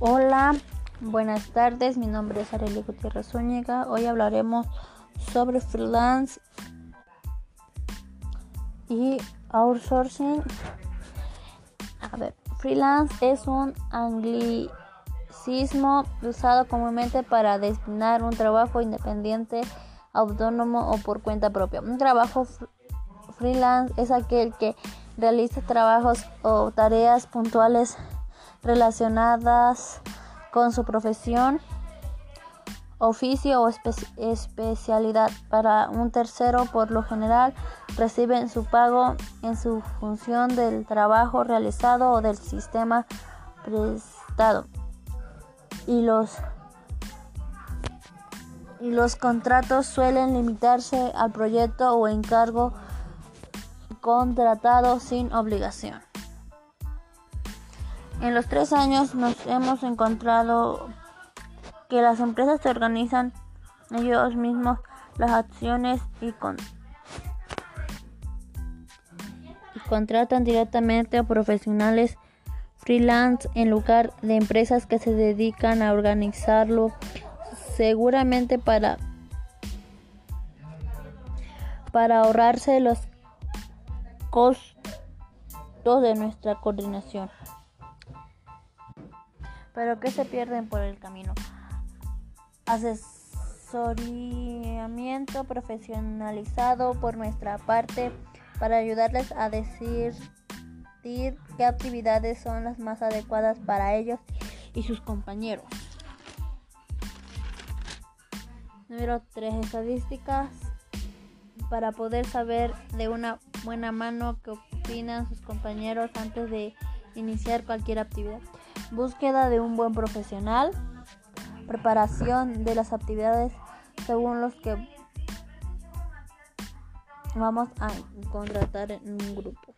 Hola, buenas tardes. Mi nombre es Arely Gutiérrez Zúñiga. Hoy hablaremos sobre freelance y outsourcing. A ver, freelance es un anglicismo usado comúnmente para designar un trabajo independiente, autónomo o por cuenta propia. Un trabajo freelance es aquel que realiza trabajos o tareas puntuales relacionadas con su profesión, oficio o especialidad. Para un tercero, por lo general, reciben su pago en su función del trabajo realizado o del sistema prestado. Y los y los contratos suelen limitarse al proyecto o encargo contratado sin obligación. En los tres años nos hemos encontrado que las empresas se organizan ellos mismos las acciones y, con, y contratan directamente a profesionales freelance en lugar de empresas que se dedican a organizarlo seguramente para para ahorrarse los costos de nuestra coordinación. Pero ¿qué se pierden por el camino? Asesoramiento profesionalizado por nuestra parte para ayudarles a decir qué actividades son las más adecuadas para ellos y sus compañeros. Número 3. Estadísticas para poder saber de una buena mano qué opinan sus compañeros antes de iniciar cualquier actividad búsqueda de un buen profesional, preparación de las actividades según los que vamos a contratar en un grupo.